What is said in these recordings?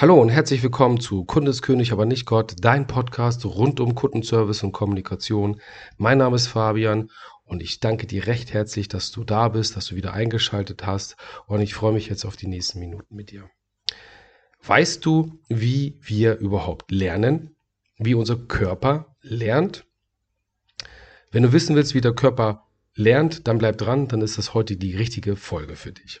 Hallo und herzlich willkommen zu Kundeskönig, aber nicht Gott, dein Podcast rund um Kundenservice und Kommunikation. Mein Name ist Fabian und ich danke dir recht herzlich, dass du da bist, dass du wieder eingeschaltet hast und ich freue mich jetzt auf die nächsten Minuten mit dir. Weißt du, wie wir überhaupt lernen? Wie unser Körper lernt? Wenn du wissen willst, wie der Körper lernt, dann bleib dran, dann ist das heute die richtige Folge für dich.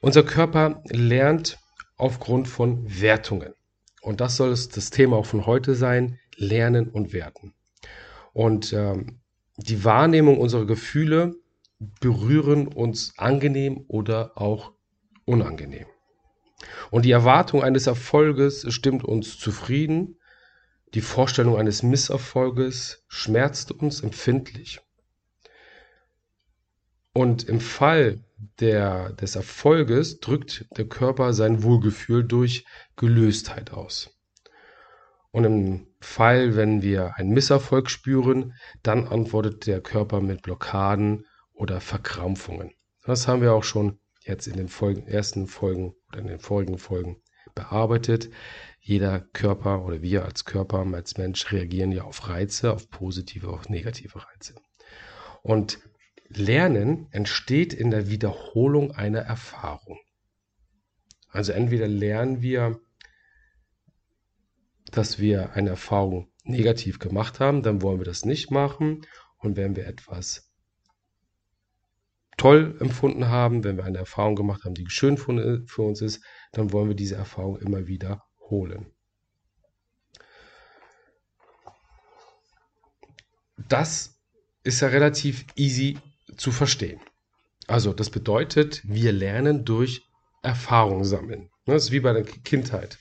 Unser Körper lernt aufgrund von Wertungen. Und das soll es das Thema auch von heute sein, Lernen und Werten. Und ähm, die Wahrnehmung unserer Gefühle berühren uns angenehm oder auch unangenehm. Und die Erwartung eines Erfolges stimmt uns zufrieden. Die Vorstellung eines Misserfolges schmerzt uns empfindlich. Und im Fall der, des Erfolges drückt der Körper sein Wohlgefühl durch Gelöstheit aus. Und im Fall, wenn wir einen Misserfolg spüren, dann antwortet der Körper mit Blockaden oder Verkrampfungen. Das haben wir auch schon jetzt in den Folgen, ersten Folgen oder in den vorigen Folgen bearbeitet. Jeder Körper oder wir als Körper, als Mensch reagieren ja auf Reize, auf positive, auf negative Reize. Und Lernen entsteht in der Wiederholung einer Erfahrung. Also entweder lernen wir, dass wir eine Erfahrung negativ gemacht haben, dann wollen wir das nicht machen. Und wenn wir etwas toll empfunden haben, wenn wir eine Erfahrung gemacht haben, die schön für uns ist, dann wollen wir diese Erfahrung immer wiederholen. Das ist ja relativ easy zu verstehen. Also das bedeutet, wir lernen durch Erfahrung sammeln. Das ist wie bei der Kindheit.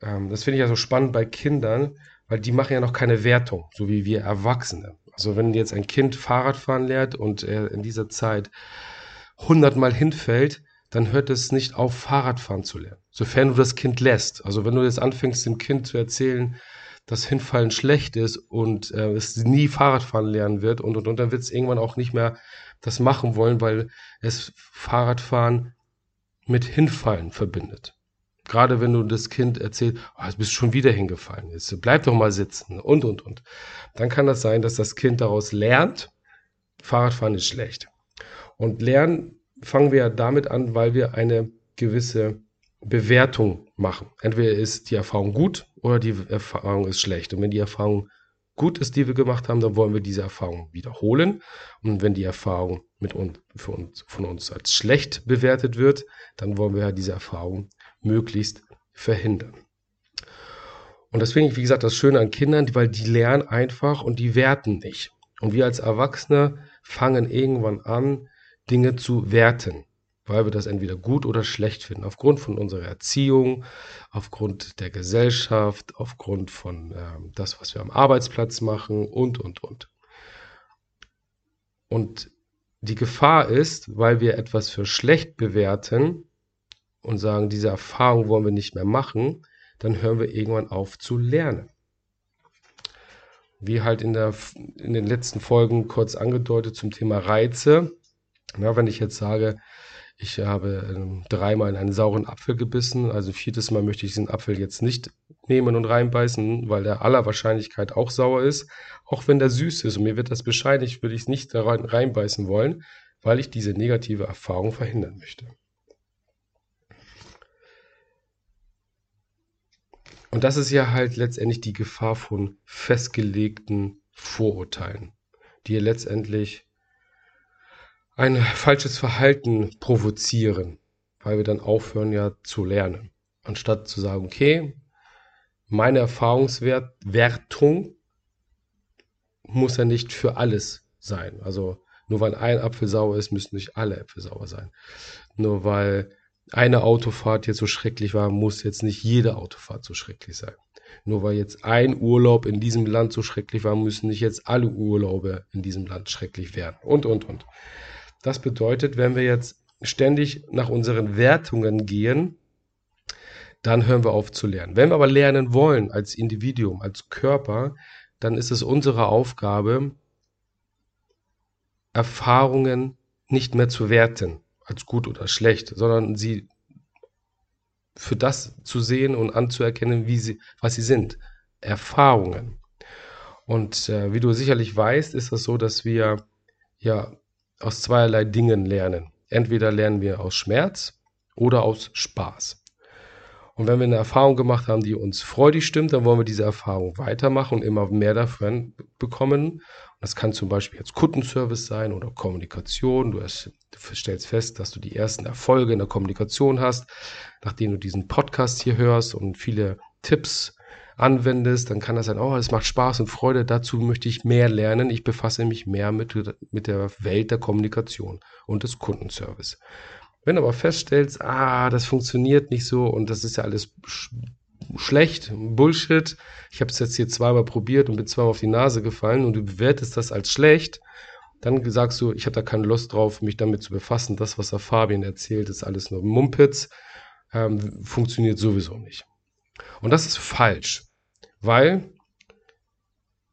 Ähm, das finde ich ja so spannend bei Kindern, weil die machen ja noch keine Wertung, so wie wir Erwachsene. Also wenn jetzt ein Kind Fahrradfahren lernt und er in dieser Zeit hundertmal hinfällt, dann hört es nicht auf, Fahrradfahren zu lernen. Sofern du das Kind lässt. Also wenn du jetzt anfängst, dem Kind zu erzählen, dass Hinfallen schlecht ist und äh, es nie Fahrradfahren lernen wird und, und, und dann wird es irgendwann auch nicht mehr das machen wollen, weil es Fahrradfahren mit Hinfallen verbindet. Gerade wenn du das Kind erzählst, oh, jetzt bist du schon wieder hingefallen, jetzt bleib doch mal sitzen und, und, und. Dann kann das sein, dass das Kind daraus lernt, Fahrradfahren ist schlecht. Und lernen fangen wir damit an, weil wir eine gewisse Bewertung machen. Entweder ist die Erfahrung gut oder die Erfahrung ist schlecht. Und wenn die Erfahrung gut ist, die wir gemacht haben, dann wollen wir diese Erfahrung wiederholen. Und wenn die Erfahrung mit uns, für uns, von uns als schlecht bewertet wird, dann wollen wir diese Erfahrung möglichst verhindern. Und das finde ich, wie gesagt, das Schöne an Kindern, weil die lernen einfach und die werten nicht. Und wir als Erwachsene fangen irgendwann an, Dinge zu werten weil wir das entweder gut oder schlecht finden, aufgrund von unserer Erziehung, aufgrund der Gesellschaft, aufgrund von ähm, das, was wir am Arbeitsplatz machen und, und, und. Und die Gefahr ist, weil wir etwas für schlecht bewerten und sagen, diese Erfahrung wollen wir nicht mehr machen, dann hören wir irgendwann auf zu lernen. Wie halt in, der, in den letzten Folgen kurz angedeutet zum Thema Reize. Na, wenn ich jetzt sage, ich habe ähm, dreimal in einen sauren Apfel gebissen. Also viertes Mal möchte ich diesen Apfel jetzt nicht nehmen und reinbeißen, weil der aller Wahrscheinlichkeit auch sauer ist. Auch wenn der süß ist und mir wird das bescheinigt, würde ich es nicht rein, reinbeißen wollen, weil ich diese negative Erfahrung verhindern möchte. Und das ist ja halt letztendlich die Gefahr von festgelegten Vorurteilen, die ihr letztendlich ein falsches Verhalten provozieren, weil wir dann aufhören ja zu lernen. Anstatt zu sagen, okay, meine Erfahrungswertung muss ja nicht für alles sein. Also nur weil ein Apfel sauer ist, müssen nicht alle Äpfel sauer sein. Nur weil eine Autofahrt jetzt so schrecklich war, muss jetzt nicht jede Autofahrt so schrecklich sein. Nur weil jetzt ein Urlaub in diesem Land so schrecklich war, müssen nicht jetzt alle Urlaube in diesem Land schrecklich werden. Und, und, und. Das bedeutet, wenn wir jetzt ständig nach unseren Wertungen gehen, dann hören wir auf zu lernen. Wenn wir aber lernen wollen als Individuum, als Körper, dann ist es unsere Aufgabe, Erfahrungen nicht mehr zu werten als gut oder schlecht, sondern sie für das zu sehen und anzuerkennen, wie sie, was sie sind. Erfahrungen. Und äh, wie du sicherlich weißt, ist das so, dass wir ja aus zweierlei Dingen lernen. Entweder lernen wir aus Schmerz oder aus Spaß. Und wenn wir eine Erfahrung gemacht haben, die uns freudig stimmt, dann wollen wir diese Erfahrung weitermachen und immer mehr davon bekommen. Das kann zum Beispiel jetzt Kundenservice sein oder Kommunikation. Du, stellst fest, dass du die ersten Erfolge in der Kommunikation hast, nachdem du diesen Podcast hier hörst und viele Tipps anwendest, dann kann das sein, oh, es macht Spaß und Freude, dazu möchte ich mehr lernen. Ich befasse mich mehr mit, mit der Welt der Kommunikation und des Kundenservice. Wenn du aber feststellst, ah, das funktioniert nicht so und das ist ja alles sch schlecht, Bullshit, ich habe es jetzt hier zweimal probiert und bin zweimal auf die Nase gefallen und du bewertest das als schlecht, dann sagst du, ich habe da keine Lust drauf, mich damit zu befassen. Das, was der Fabian erzählt, ist alles nur Mumpitz, ähm, funktioniert sowieso nicht. Und das ist falsch weil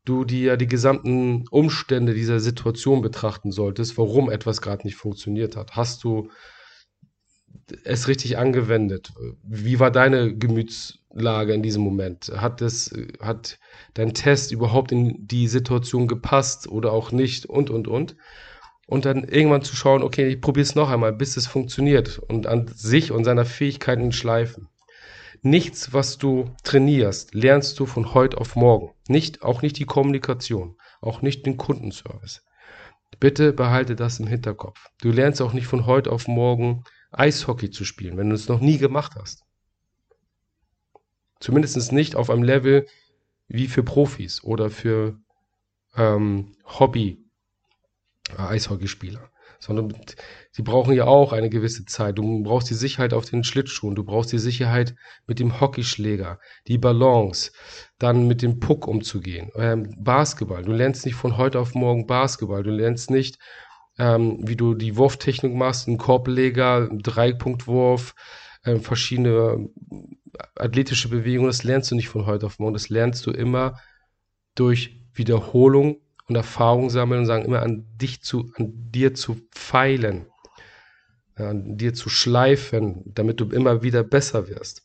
du dir die gesamten Umstände dieser Situation betrachten solltest, warum etwas gerade nicht funktioniert hat. Hast du es richtig angewendet? Wie war deine Gemütslage in diesem Moment? Hat es, hat dein Test überhaupt in die Situation gepasst oder auch nicht und, und, und? Und dann irgendwann zu schauen, okay, ich probiere es noch einmal, bis es funktioniert und an sich und seiner Fähigkeiten schleifen. Nichts, was du trainierst, lernst du von heute auf morgen. Nicht, auch nicht die Kommunikation, auch nicht den Kundenservice. Bitte behalte das im Hinterkopf. Du lernst auch nicht von heute auf morgen Eishockey zu spielen, wenn du es noch nie gemacht hast. Zumindest nicht auf einem Level wie für Profis oder für ähm, Hobby-Eishockeyspieler sondern sie brauchen ja auch eine gewisse Zeit. Du brauchst die Sicherheit auf den Schlittschuhen, du brauchst die Sicherheit mit dem Hockeyschläger, die Balance, dann mit dem Puck umzugehen. Ähm, Basketball, du lernst nicht von heute auf morgen Basketball, du lernst nicht, ähm, wie du die Wurftechnik machst, einen Korbleger, einen Dreipunktwurf, äh, verschiedene athletische Bewegungen, das lernst du nicht von heute auf morgen, das lernst du immer durch Wiederholung und Erfahrung sammeln und sagen, immer an dich zu, an dir zu feilen, an dir zu schleifen, damit du immer wieder besser wirst.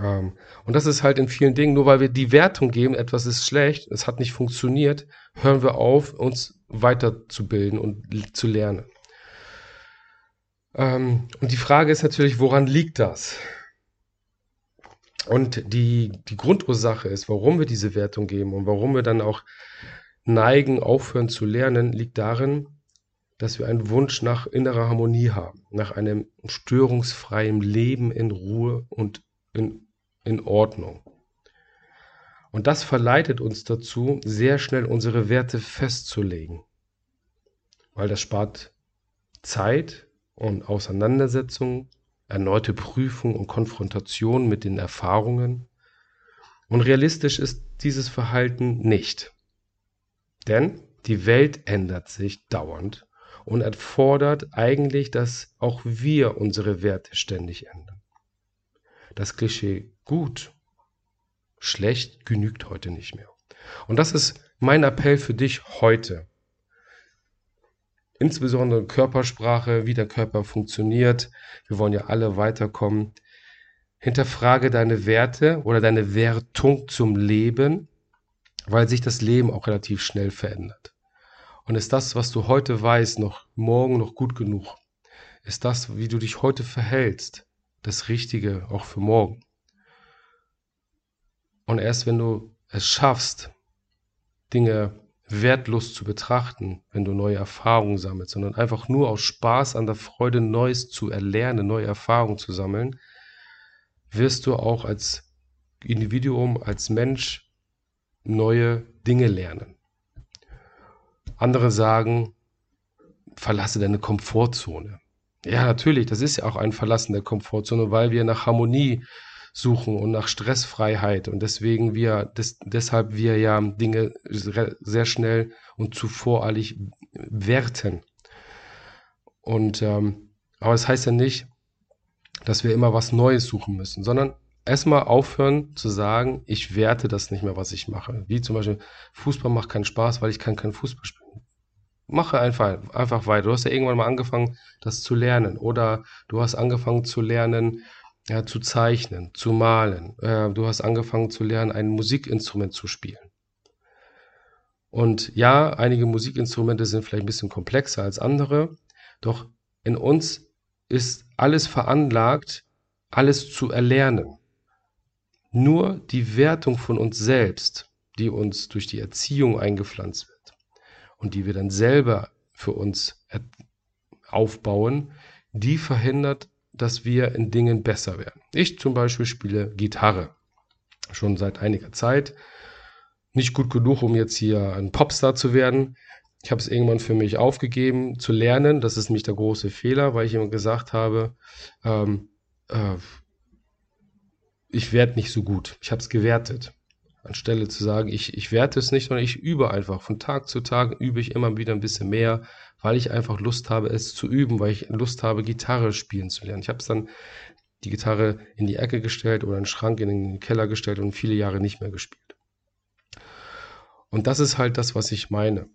Ähm, und das ist halt in vielen Dingen, nur weil wir die Wertung geben, etwas ist schlecht, es hat nicht funktioniert, hören wir auf, uns weiterzubilden und zu lernen. Ähm, und die Frage ist natürlich, woran liegt das? Und die, die Grundursache ist, warum wir diese Wertung geben und warum wir dann auch neigen, aufhören zu lernen, liegt darin, dass wir einen Wunsch nach innerer Harmonie haben, nach einem störungsfreien Leben in Ruhe und in, in Ordnung. Und das verleitet uns dazu, sehr schnell unsere Werte festzulegen, weil das spart Zeit und Auseinandersetzung, erneute Prüfung und Konfrontation mit den Erfahrungen. Und realistisch ist dieses Verhalten nicht. Denn die Welt ändert sich dauernd und erfordert eigentlich, dass auch wir unsere Werte ständig ändern. Das Klischee gut, schlecht genügt heute nicht mehr. Und das ist mein Appell für dich heute. Insbesondere Körpersprache, wie der Körper funktioniert. Wir wollen ja alle weiterkommen. Hinterfrage deine Werte oder deine Wertung zum Leben weil sich das Leben auch relativ schnell verändert. Und ist das, was du heute weißt, noch morgen noch gut genug? Ist das, wie du dich heute verhältst, das Richtige auch für morgen? Und erst wenn du es schaffst, Dinge wertlos zu betrachten, wenn du neue Erfahrungen sammelst, sondern einfach nur aus Spaß an der Freude Neues zu erlernen, neue Erfahrungen zu sammeln, wirst du auch als Individuum, als Mensch neue Dinge lernen. Andere sagen, verlasse deine Komfortzone. Ja, natürlich, das ist ja auch ein Verlassen der Komfortzone, weil wir nach Harmonie suchen und nach Stressfreiheit und deswegen wir, des, deshalb wir ja Dinge sehr schnell und zu voreilig werten. Und ähm, aber es das heißt ja nicht, dass wir immer was Neues suchen müssen, sondern erstmal aufhören zu sagen, ich werte das nicht mehr, was ich mache. Wie zum Beispiel, Fußball macht keinen Spaß, weil ich kann keinen Fußball spielen. Mache einfach, einfach weiter. Du hast ja irgendwann mal angefangen, das zu lernen. Oder du hast angefangen zu lernen, ja, zu zeichnen, zu malen. Äh, du hast angefangen zu lernen, ein Musikinstrument zu spielen. Und ja, einige Musikinstrumente sind vielleicht ein bisschen komplexer als andere, doch in uns ist alles veranlagt, alles zu erlernen. Nur die Wertung von uns selbst, die uns durch die Erziehung eingepflanzt wird und die wir dann selber für uns aufbauen, die verhindert, dass wir in Dingen besser werden. Ich zum Beispiel spiele Gitarre schon seit einiger Zeit. Nicht gut genug, um jetzt hier ein Popstar zu werden. Ich habe es irgendwann für mich aufgegeben zu lernen. Das ist nämlich der große Fehler, weil ich immer gesagt habe, ähm, äh, ich werde nicht so gut. Ich habe es gewertet. Anstelle zu sagen, ich, ich werte es nicht, sondern ich übe einfach. Von Tag zu Tag übe ich immer wieder ein bisschen mehr, weil ich einfach Lust habe, es zu üben, weil ich Lust habe, Gitarre spielen zu lernen. Ich habe es dann die Gitarre in die Ecke gestellt oder einen Schrank in den Keller gestellt und viele Jahre nicht mehr gespielt. Und das ist halt das, was ich meine.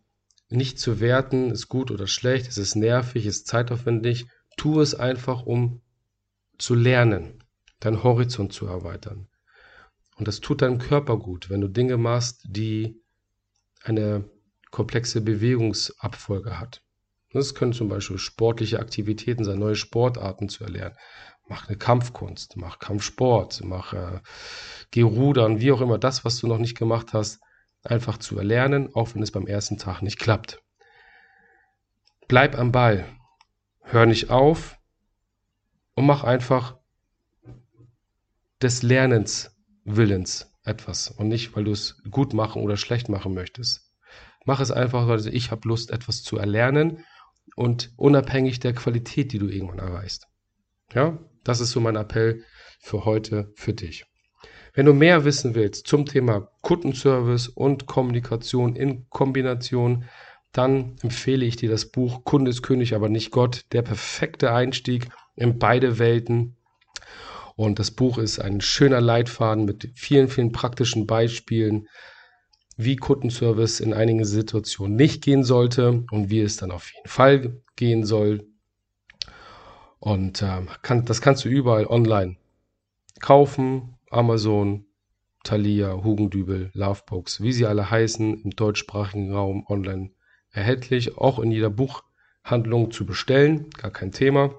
Nicht zu werten, ist gut oder schlecht, es ist nervig, ist zeitaufwendig. Tu es einfach, um zu lernen, deinen Horizont zu erweitern. Und das tut deinem Körper gut, wenn du Dinge machst, die eine komplexe Bewegungsabfolge hat. Das können zum Beispiel sportliche Aktivitäten sein, neue Sportarten zu erlernen. Mach eine Kampfkunst, mach Kampfsport, mach äh, geh rudern, wie auch immer, das, was du noch nicht gemacht hast, einfach zu erlernen, auch wenn es beim ersten Tag nicht klappt. Bleib am Ball, hör nicht auf und mach einfach des Lernens Willens etwas und nicht, weil du es gut machen oder schlecht machen möchtest. Mach es einfach, weil ich habe Lust, etwas zu erlernen und unabhängig der Qualität, die du irgendwann erreichst. Ja, das ist so mein Appell für heute für dich. Wenn du mehr wissen willst zum Thema Kundenservice und Kommunikation in Kombination, dann empfehle ich dir das Buch Kunde ist König, aber nicht Gott, der perfekte Einstieg in beide Welten. Und das Buch ist ein schöner Leitfaden mit vielen, vielen praktischen Beispielen, wie Kundenservice in einigen Situationen nicht gehen sollte und wie es dann auf jeden Fall gehen soll. Und äh, kann, das kannst du überall online kaufen, Amazon, Thalia, Hugendübel, Lovebooks, wie sie alle heißen, im deutschsprachigen Raum online erhältlich, auch in jeder Buchhandlung zu bestellen, gar kein Thema.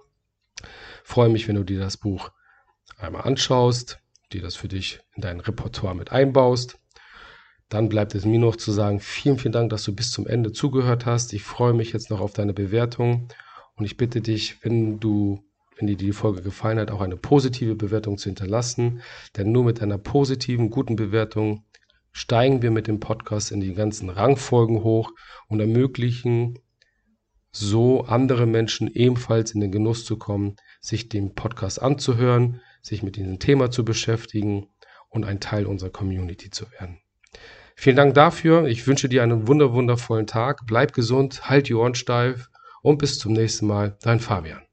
Freue mich, wenn du dir das Buch einmal anschaust, dir das für dich in dein Repertoire mit einbaust. Dann bleibt es mir noch zu sagen, vielen, vielen Dank, dass du bis zum Ende zugehört hast. Ich freue mich jetzt noch auf deine Bewertung und ich bitte dich, wenn du wenn dir die Folge gefallen hat, auch eine positive Bewertung zu hinterlassen. Denn nur mit einer positiven, guten Bewertung steigen wir mit dem Podcast in die ganzen Rangfolgen hoch und ermöglichen so andere Menschen ebenfalls in den Genuss zu kommen, sich den Podcast anzuhören, sich mit diesem Thema zu beschäftigen und ein Teil unserer Community zu werden. Vielen Dank dafür. Ich wünsche dir einen wunder wundervollen Tag. Bleib gesund, halt die Ohren steif und bis zum nächsten Mal. Dein Fabian.